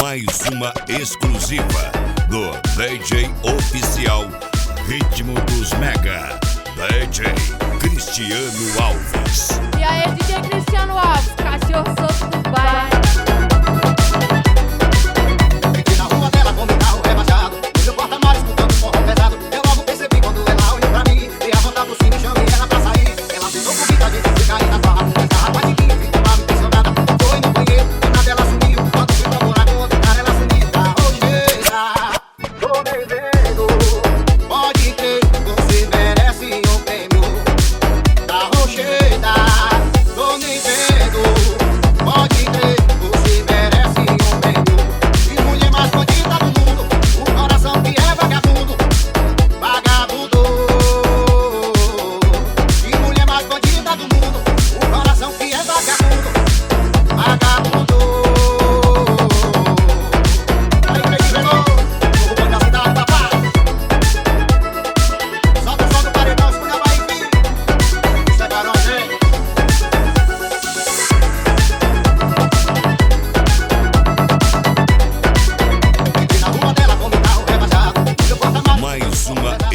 mais uma exclusiva do DJ Oficial Ritmo dos Mega, DJ Cristiano Alves. E aí, DJ Cristiano Alves, cachorro.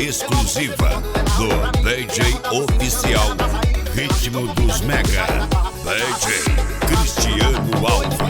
exclusiva do DJ oficial Ritmo dos Mega, DJ Cristiano Alves.